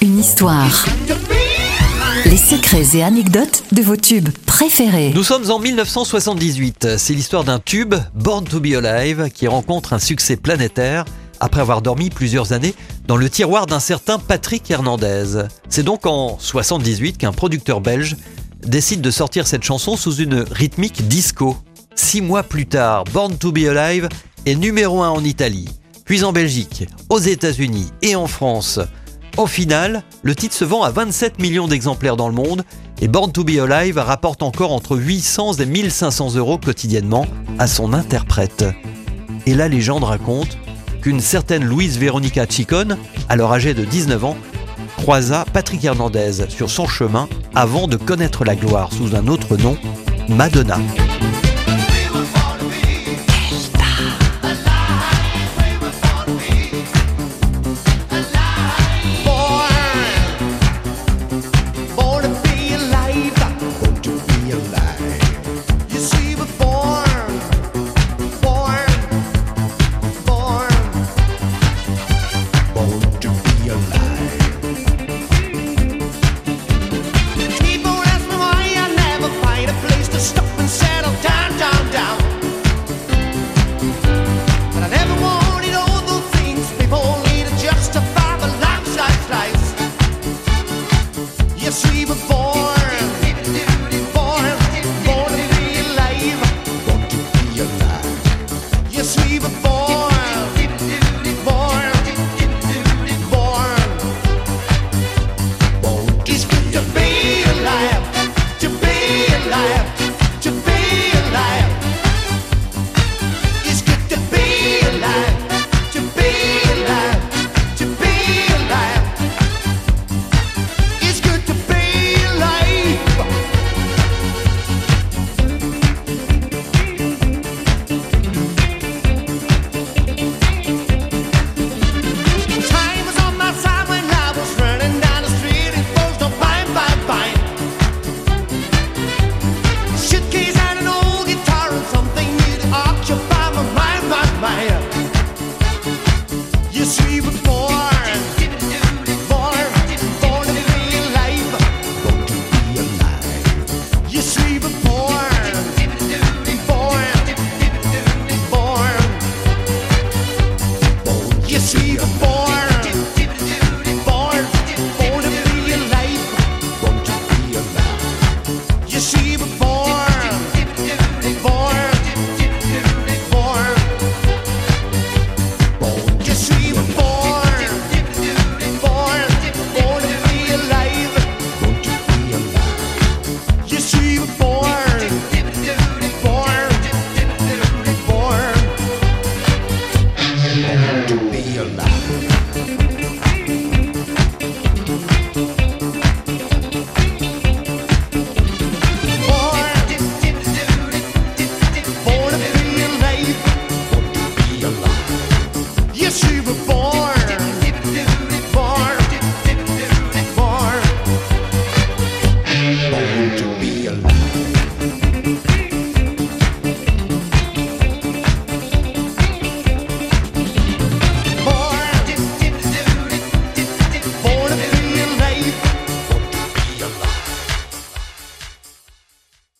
Une histoire. Les secrets et anecdotes de vos tubes préférés. Nous sommes en 1978. C'est l'histoire d'un tube, Born to be Alive, qui rencontre un succès planétaire après avoir dormi plusieurs années dans le tiroir d'un certain Patrick Hernandez. C'est donc en 78 qu'un producteur belge décide de sortir cette chanson sous une rythmique disco. Six mois plus tard, Born to be Alive est numéro un en Italie, puis en Belgique, aux États-Unis et en France. Au final, le titre se vend à 27 millions d'exemplaires dans le monde et Born to be Alive rapporte encore entre 800 et 1500 euros quotidiennement à son interprète. Et la légende raconte qu'une certaine Louise Veronica Chicone, alors âgée de 19 ans, croisa Patrick Hernandez sur son chemin avant de connaître la gloire sous un autre nom, Madonna. for.